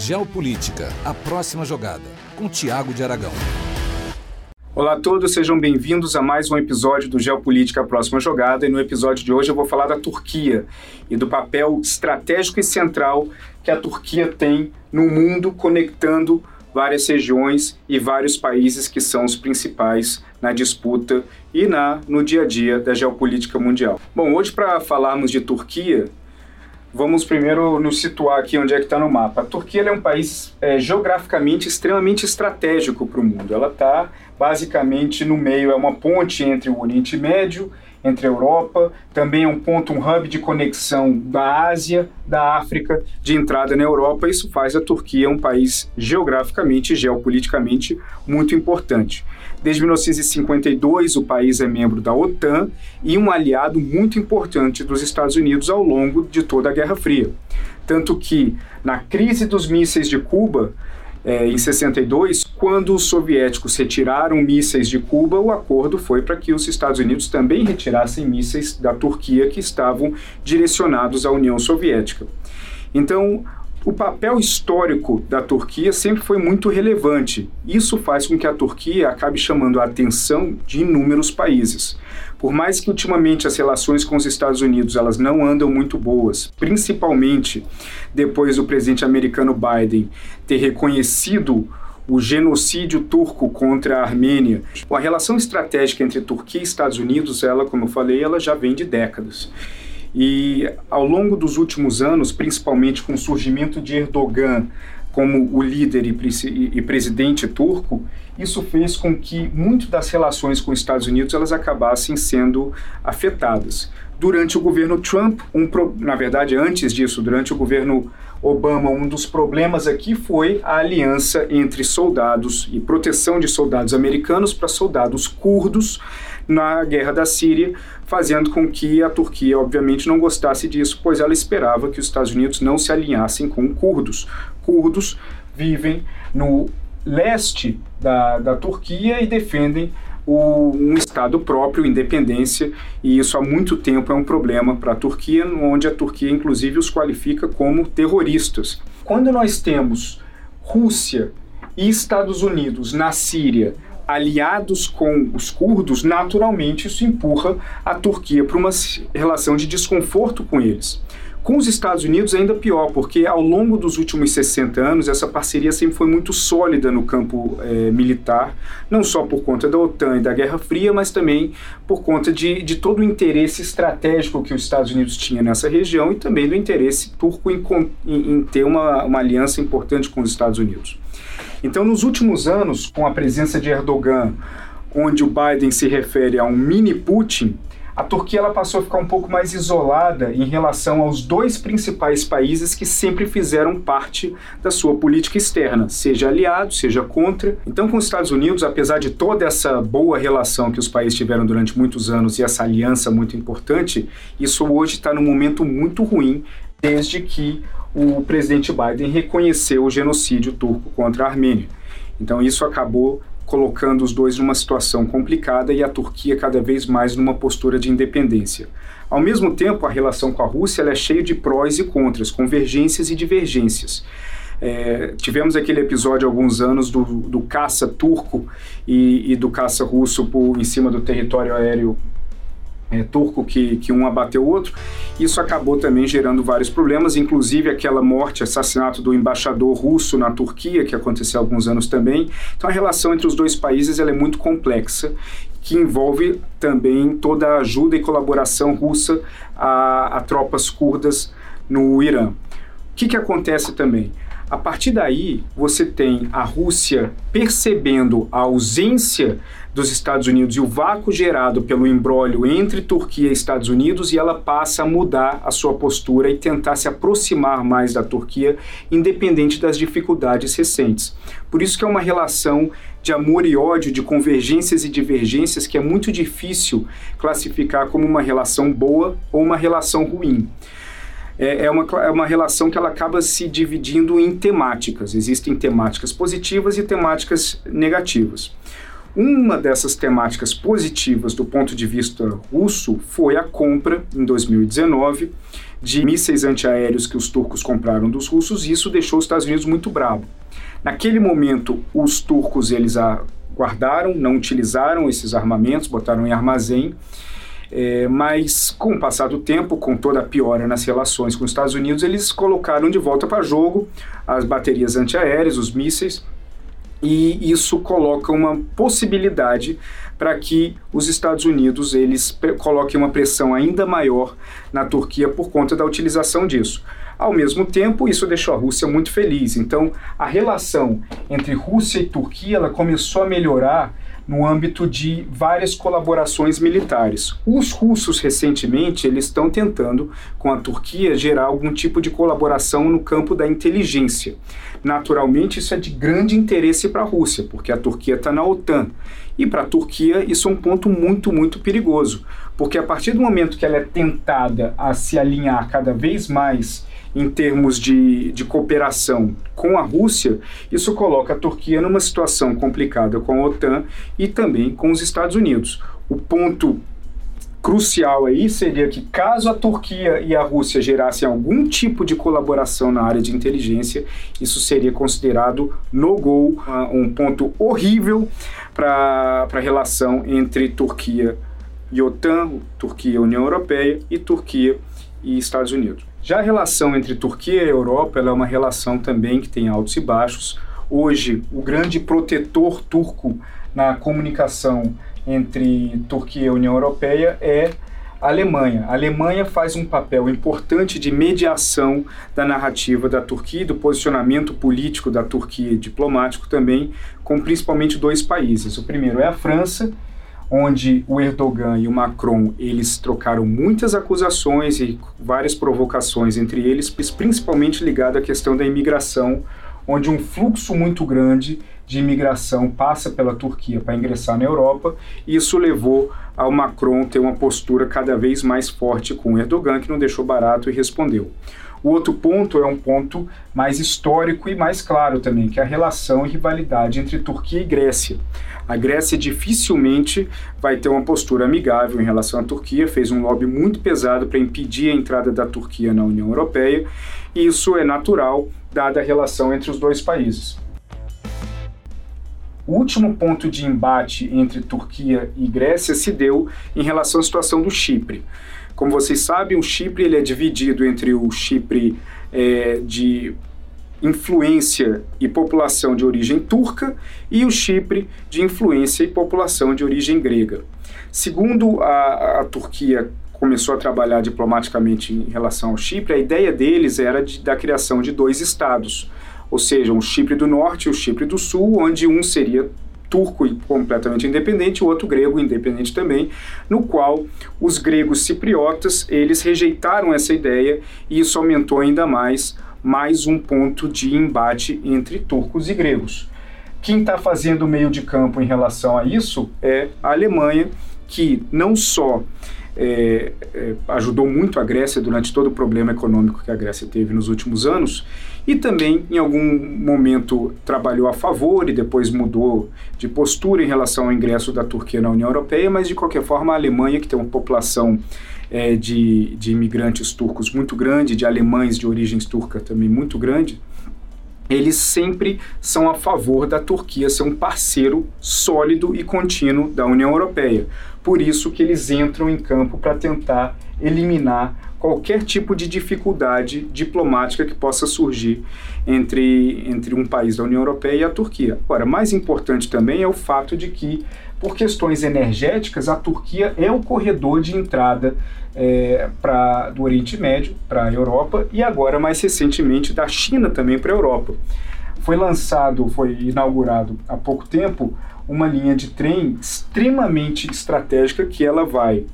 Geopolítica, a próxima jogada, com Tiago de Aragão. Olá a todos, sejam bem-vindos a mais um episódio do Geopolítica a Próxima Jogada. E no episódio de hoje eu vou falar da Turquia e do papel estratégico e central que a Turquia tem no mundo, conectando várias regiões e vários países que são os principais na disputa e na no dia a dia da geopolítica mundial. Bom, hoje para falarmos de Turquia, vamos primeiro nos situar aqui onde é que está no mapa. A Turquia é um país é, geograficamente extremamente estratégico para o mundo. Ela está basicamente no meio, é uma ponte entre o Oriente Médio entre a Europa, também é um ponto, um hub de conexão da Ásia, da África, de entrada na Europa. Isso faz a Turquia um país geograficamente e geopoliticamente muito importante. Desde 1952, o país é membro da OTAN e um aliado muito importante dos Estados Unidos ao longo de toda a Guerra Fria. Tanto que, na crise dos mísseis de Cuba, é, em 62, quando os soviéticos retiraram mísseis de Cuba, o acordo foi para que os Estados Unidos também retirassem mísseis da Turquia que estavam direcionados à União Soviética. Então, o papel histórico da Turquia sempre foi muito relevante. Isso faz com que a Turquia acabe chamando a atenção de inúmeros países. Por mais que ultimamente as relações com os Estados Unidos elas não andam muito boas, principalmente depois do presidente americano Biden ter reconhecido o genocídio turco contra a Armênia. A relação estratégica entre Turquia e Estados Unidos, ela, como eu falei, ela já vem de décadas. E ao longo dos últimos anos, principalmente com o surgimento de Erdogan como o líder e, e, presidente turco, isso fez com que muito das relações com os Estados Unidos elas acabassem sendo afetadas. Durante o governo Trump, um pro, na verdade antes disso, durante o governo Obama, um dos problemas aqui foi a aliança entre soldados e proteção de soldados americanos para soldados curdos na guerra da Síria, fazendo com que a Turquia, obviamente, não gostasse disso, pois ela esperava que os Estados Unidos não se alinhassem com curdos. Curdos vivem no leste da, da Turquia e defendem o, um Estado próprio, independência, e isso há muito tempo é um problema para a Turquia, onde a Turquia, inclusive, os qualifica como terroristas. Quando nós temos Rússia e Estados Unidos na Síria aliados com os curdos, naturalmente isso empurra a Turquia para uma relação de desconforto com eles. Com os Estados Unidos ainda pior, porque ao longo dos últimos 60 anos essa parceria sempre foi muito sólida no campo é, militar, não só por conta da OTAN e da Guerra Fria, mas também por conta de, de todo o interesse estratégico que os Estados Unidos tinha nessa região e também do interesse turco em, em, em ter uma, uma aliança importante com os Estados Unidos. Então, nos últimos anos, com a presença de Erdogan, onde o Biden se refere a um mini Putin, a Turquia ela passou a ficar um pouco mais isolada em relação aos dois principais países que sempre fizeram parte da sua política externa, seja aliado, seja contra. Então, com os Estados Unidos, apesar de toda essa boa relação que os países tiveram durante muitos anos e essa aliança muito importante, isso hoje está num momento muito ruim, desde que o presidente Biden reconheceu o genocídio turco contra a Armênia. Então isso acabou colocando os dois numa situação complicada e a Turquia cada vez mais numa postura de independência. Ao mesmo tempo, a relação com a Rússia é cheia de prós e contras, convergências e divergências. É, tivemos aquele episódio há alguns anos do, do caça turco e, e do caça russo por, em cima do território aéreo é, turco que, que um abateu o outro. Isso acabou também gerando vários problemas, inclusive aquela morte, assassinato do embaixador russo na Turquia, que aconteceu há alguns anos também. Então a relação entre os dois países ela é muito complexa, que envolve também toda a ajuda e colaboração russa a, a tropas curdas no Irã. O que, que acontece também? A partir daí, você tem a Rússia percebendo a ausência dos Estados Unidos e o vácuo gerado pelo embrólio entre Turquia e Estados Unidos e ela passa a mudar a sua postura e tentar se aproximar mais da Turquia, independente das dificuldades recentes. Por isso que é uma relação de amor e ódio, de convergências e divergências que é muito difícil classificar como uma relação boa ou uma relação ruim é, é, uma, é uma relação que ela acaba se dividindo em temáticas. Existem temáticas positivas e temáticas negativas. Uma dessas temáticas positivas do ponto de vista russo foi a compra, em 2019, de mísseis antiaéreos que os turcos compraram dos russos, e isso deixou os Estados Unidos muito bravo. Naquele momento, os turcos eles guardaram, não utilizaram esses armamentos, botaram em armazém, é, mas com o passar do tempo, com toda a piora nas relações com os Estados Unidos, eles colocaram de volta para jogo as baterias antiaéreas, os mísseis, e isso coloca uma possibilidade para que os Estados Unidos eles coloquem uma pressão ainda maior na Turquia por conta da utilização disso. Ao mesmo tempo, isso deixou a Rússia muito feliz. Então, a relação entre Rússia e Turquia ela começou a melhorar no âmbito de várias colaborações militares. Os russos recentemente eles estão tentando com a Turquia gerar algum tipo de colaboração no campo da inteligência. Naturalmente isso é de grande interesse para a Rússia, porque a Turquia está na OTAN. E para a Turquia isso é um ponto muito, muito perigoso, porque a partir do momento que ela é tentada a se alinhar cada vez mais em termos de, de cooperação com a Rússia, isso coloca a Turquia numa situação complicada com a OTAN e também com os Estados Unidos. O ponto crucial aí seria que caso a Turquia e a Rússia gerassem algum tipo de colaboração na área de inteligência, isso seria considerado no-go, um ponto horrível para a relação entre Turquia e OTAN, Turquia e União Europeia e Turquia e Estados Unidos. Já a relação entre Turquia e Europa é uma relação também que tem altos e baixos. Hoje, o grande protetor turco na comunicação entre Turquia e União Europeia é a Alemanha. A Alemanha faz um papel importante de mediação da narrativa da Turquia e do posicionamento político da Turquia diplomático também, com principalmente dois países. O primeiro é a França, onde o Erdogan e o Macron eles trocaram muitas acusações e várias provocações entre eles, principalmente ligado à questão da imigração, onde um fluxo muito grande de imigração passa pela Turquia para ingressar na Europa, e isso levou ao Macron ter uma postura cada vez mais forte com Erdogan, que não deixou barato e respondeu. O outro ponto é um ponto mais histórico e mais claro também, que é a relação e rivalidade entre Turquia e Grécia. A Grécia dificilmente vai ter uma postura amigável em relação à Turquia, fez um lobby muito pesado para impedir a entrada da Turquia na União Europeia, e isso é natural, dada a relação entre os dois países. O último ponto de embate entre Turquia e Grécia se deu em relação à situação do Chipre. Como vocês sabem, o Chipre ele é dividido entre o Chipre é, de influência e população de origem turca e o Chipre de influência e população de origem grega. Segundo a, a Turquia começou a trabalhar diplomaticamente em relação ao Chipre, a ideia deles era de, da criação de dois estados, ou seja, o Chipre do Norte e o Chipre do Sul, onde um seria turco e completamente independente, o outro grego independente também, no qual os gregos cipriotas eles rejeitaram essa ideia e isso aumentou ainda mais mais um ponto de embate entre turcos e gregos. Quem está fazendo meio de campo em relação a isso é a Alemanha, que não só é, é, ajudou muito a Grécia durante todo o problema econômico que a Grécia teve nos últimos anos, e também em algum momento trabalhou a favor e depois mudou de postura em relação ao ingresso da Turquia na União Europeia, mas de qualquer forma a Alemanha, que tem uma população é, de, de imigrantes turcos muito grande, de alemães de origens turca também muito grande, eles sempre são a favor da Turquia ser um parceiro sólido e contínuo da União Europeia. Por isso que eles entram em campo para tentar eliminar qualquer tipo de dificuldade diplomática que possa surgir entre, entre um país da União Europeia e a Turquia. Agora, mais importante também é o fato de que, por questões energéticas, a Turquia é o corredor de entrada é, do Oriente Médio para a Europa e agora, mais recentemente, da China também para a Europa. Foi lançado, foi inaugurado há pouco tempo uma linha de trem extremamente estratégica que ela vai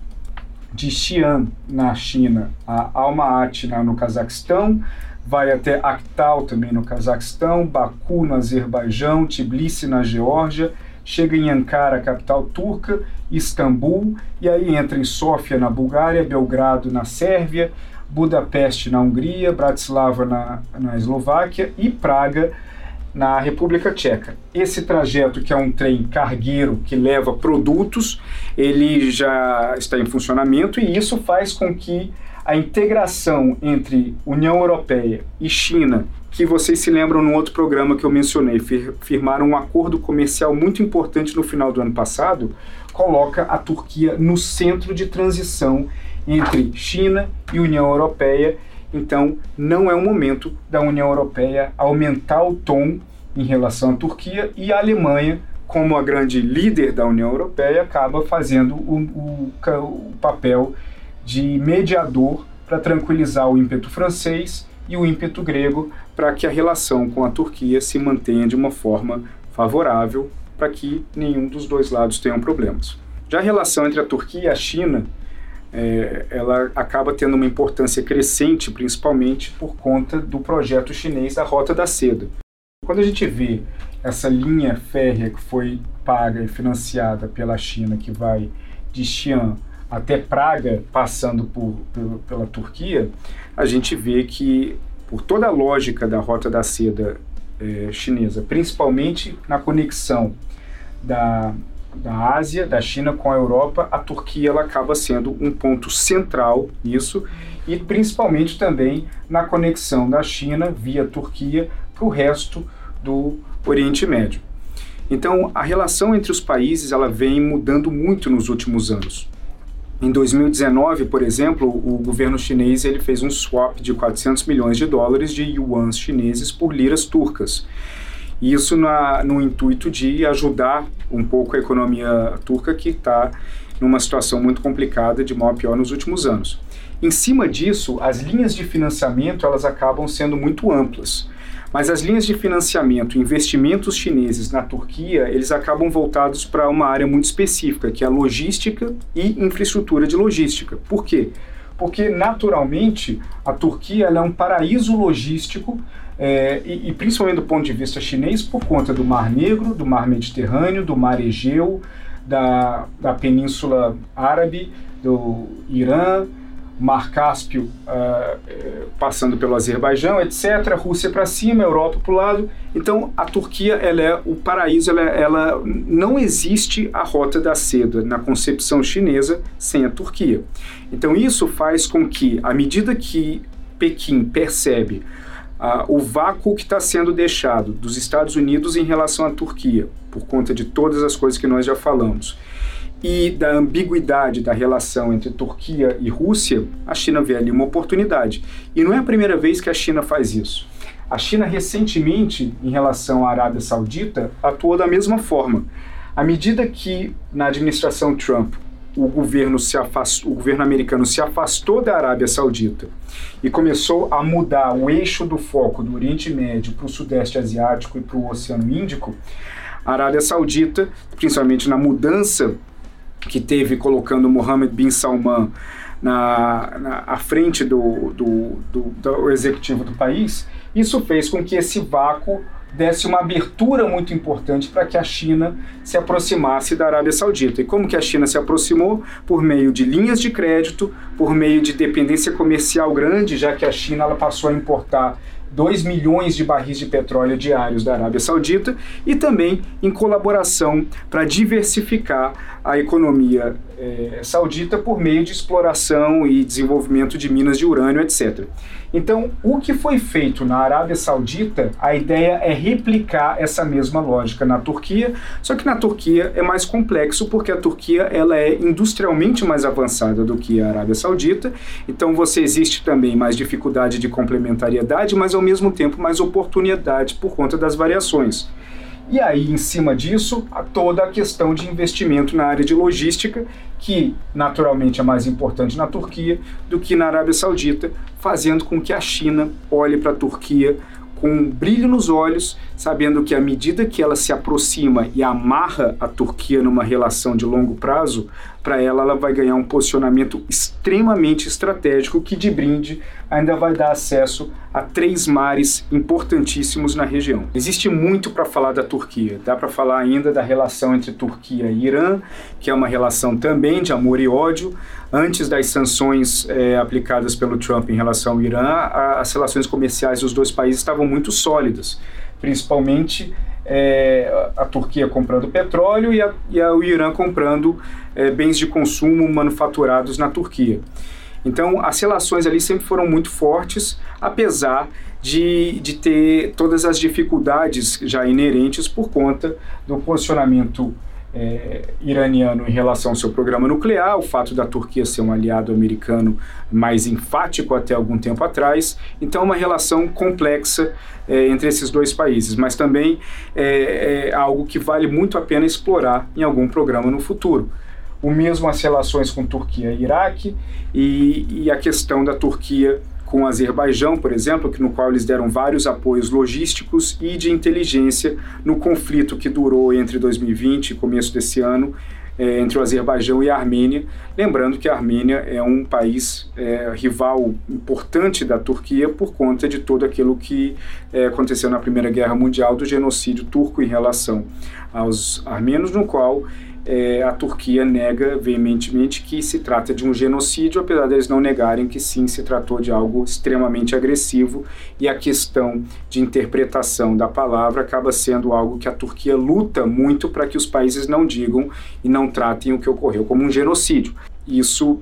de Xi'an, na China, a Almaty, no Cazaquistão, vai até Akhtal, também no Cazaquistão, Baku, no Azerbaijão, Tbilisi, na Geórgia, chega em Ankara, capital turca, Istambul, e aí entra em Sófia, na Bulgária, Belgrado, na Sérvia, Budapeste, na Hungria, Bratislava, na, na Eslováquia, e Praga, na República Tcheca. Esse trajeto, que é um trem cargueiro que leva produtos, ele já está em funcionamento e isso faz com que a integração entre União Europeia e China, que vocês se lembram no outro programa que eu mencionei, firmaram um acordo comercial muito importante no final do ano passado, coloca a Turquia no centro de transição entre China e União Europeia então, não é o momento da União Europeia aumentar o tom em relação à Turquia e a Alemanha, como a grande líder da União Europeia, acaba fazendo o, o, o papel de mediador para tranquilizar o ímpeto francês e o ímpeto grego para que a relação com a Turquia se mantenha de uma forma favorável para que nenhum dos dois lados tenham problemas. Já a relação entre a Turquia e a China é, ela acaba tendo uma importância crescente, principalmente por conta do projeto chinês da Rota da Seda. Quando a gente vê essa linha férrea que foi paga e financiada pela China, que vai de Xi'an até Praga, passando por, por, pela Turquia, a gente vê que, por toda a lógica da Rota da Seda é, chinesa, principalmente na conexão da da Ásia, da China com a Europa, a Turquia ela acaba sendo um ponto central nisso e principalmente também na conexão da China via Turquia para o resto do Oriente Médio. Então, a relação entre os países ela vem mudando muito nos últimos anos. Em 2019, por exemplo, o governo chinês ele fez um swap de 400 milhões de dólares de yuans chineses por liras turcas. Isso na, no intuito de ajudar um pouco a economia turca, que está numa situação muito complicada, de mal a pior nos últimos anos. Em cima disso, as linhas de financiamento elas acabam sendo muito amplas. Mas as linhas de financiamento, investimentos chineses na Turquia, eles acabam voltados para uma área muito específica, que é a logística e infraestrutura de logística. Por quê? Porque, naturalmente, a Turquia é um paraíso logístico é, e, e, principalmente do ponto de vista chinês, por conta do Mar Negro, do Mar Mediterrâneo, do Mar Egeu, da, da Península Árabe, do Irã, Mar Cáspio uh, passando pelo Azerbaijão, etc., Rússia para cima, Europa para o lado. Então, a Turquia ela é o paraíso, ela, ela não existe a rota da seda na concepção chinesa sem a Turquia. Então, isso faz com que, à medida que Pequim percebe ah, o vácuo que está sendo deixado dos Estados Unidos em relação à Turquia, por conta de todas as coisas que nós já falamos, e da ambiguidade da relação entre Turquia e Rússia, a China vê ali uma oportunidade. E não é a primeira vez que a China faz isso. A China, recentemente, em relação à Arábia Saudita, atuou da mesma forma. À medida que, na administração Trump, o governo, se afastou, o governo americano se afastou da Arábia Saudita e começou a mudar o eixo do foco do Oriente Médio para o Sudeste Asiático e para o Oceano Índico, a Arábia Saudita, principalmente na mudança que teve colocando Mohammed bin Salman na, na à frente do, do, do, do executivo do país, isso fez com que esse vácuo desse uma abertura muito importante para que a China se aproximasse da Arábia Saudita. E como que a China se aproximou? Por meio de linhas de crédito, por meio de dependência comercial grande, já que a China ela passou a importar 2 milhões de barris de petróleo diários da Arábia Saudita e também em colaboração para diversificar a economia é, saudita por meio de exploração e desenvolvimento de minas de urânio, etc. Então, o que foi feito na Arábia Saudita, a ideia é replicar essa mesma lógica na Turquia, só que na Turquia é mais complexo porque a Turquia ela é industrialmente mais avançada do que a Arábia Saudita, então você existe também mais dificuldade de complementariedade, mas ao mesmo tempo mais oportunidade por conta das variações. E aí, em cima disso, há toda a questão de investimento na área de logística, que naturalmente é mais importante na Turquia do que na Arábia Saudita, fazendo com que a China olhe para a Turquia com um brilho nos olhos, sabendo que à medida que ela se aproxima e amarra a Turquia numa relação de longo prazo, para ela ela vai ganhar um posicionamento extremamente estratégico que de brinde ainda vai dar acesso a três mares importantíssimos na região. Existe muito para falar da Turquia. Dá para falar ainda da relação entre Turquia e Irã, que é uma relação também de amor e ódio. Antes das sanções é, aplicadas pelo Trump em relação ao Irã, a, as relações comerciais dos dois países estavam muito sólidas principalmente é, a Turquia comprando petróleo e, a, e a, o Irã comprando é, bens de consumo manufaturados na Turquia. Então, as relações ali sempre foram muito fortes, apesar de, de ter todas as dificuldades já inerentes por conta do posicionamento é, iraniano em relação ao seu programa nuclear, o fato da Turquia ser um aliado americano mais enfático até algum tempo atrás. Então, uma relação complexa é, entre esses dois países, mas também é, é algo que vale muito a pena explorar em algum programa no futuro. O mesmo as relações com Turquia e Iraque e, e a questão da Turquia com o Azerbaijão, por exemplo, no qual eles deram vários apoios logísticos e de inteligência no conflito que durou entre 2020 e começo desse ano é, entre o Azerbaijão e a Armênia. Lembrando que a Armênia é um país é, rival importante da Turquia por conta de tudo aquilo que é, aconteceu na Primeira Guerra Mundial do genocídio turco em relação aos armenos, no qual é, a Turquia nega veementemente que se trata de um genocídio, apesar deles não negarem que sim se tratou de algo extremamente agressivo e a questão de interpretação da palavra acaba sendo algo que a Turquia luta muito para que os países não digam e não tratem o que ocorreu como um genocídio. Isso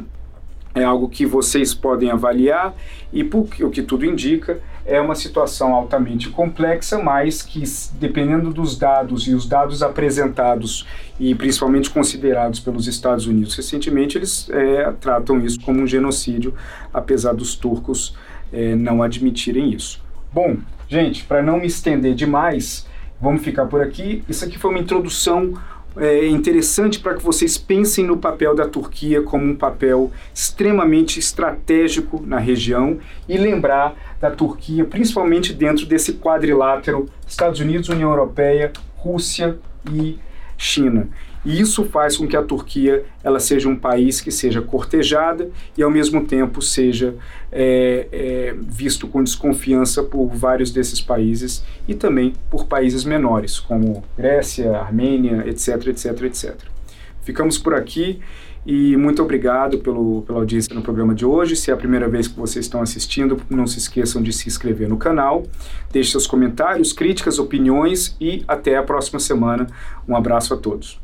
é algo que vocês podem avaliar e, por o que tudo indica, é uma situação altamente complexa, mas que, dependendo dos dados e os dados apresentados e principalmente considerados pelos Estados Unidos recentemente, eles é, tratam isso como um genocídio, apesar dos turcos é, não admitirem isso. Bom, gente, para não me estender demais, vamos ficar por aqui. Isso aqui foi uma introdução é interessante para que vocês pensem no papel da Turquia como um papel extremamente estratégico na região e lembrar da Turquia, principalmente dentro desse quadrilátero Estados Unidos, União Europeia, Rússia e China. E isso faz com que a Turquia ela seja um país que seja cortejada e ao mesmo tempo seja é, é, visto com desconfiança por vários desses países e também por países menores como Grécia, Armênia, etc, etc, etc. Ficamos por aqui e muito obrigado pelo, pela audiência no programa de hoje. Se é a primeira vez que vocês estão assistindo, não se esqueçam de se inscrever no canal. Deixe seus comentários, críticas, opiniões e até a próxima semana. Um abraço a todos.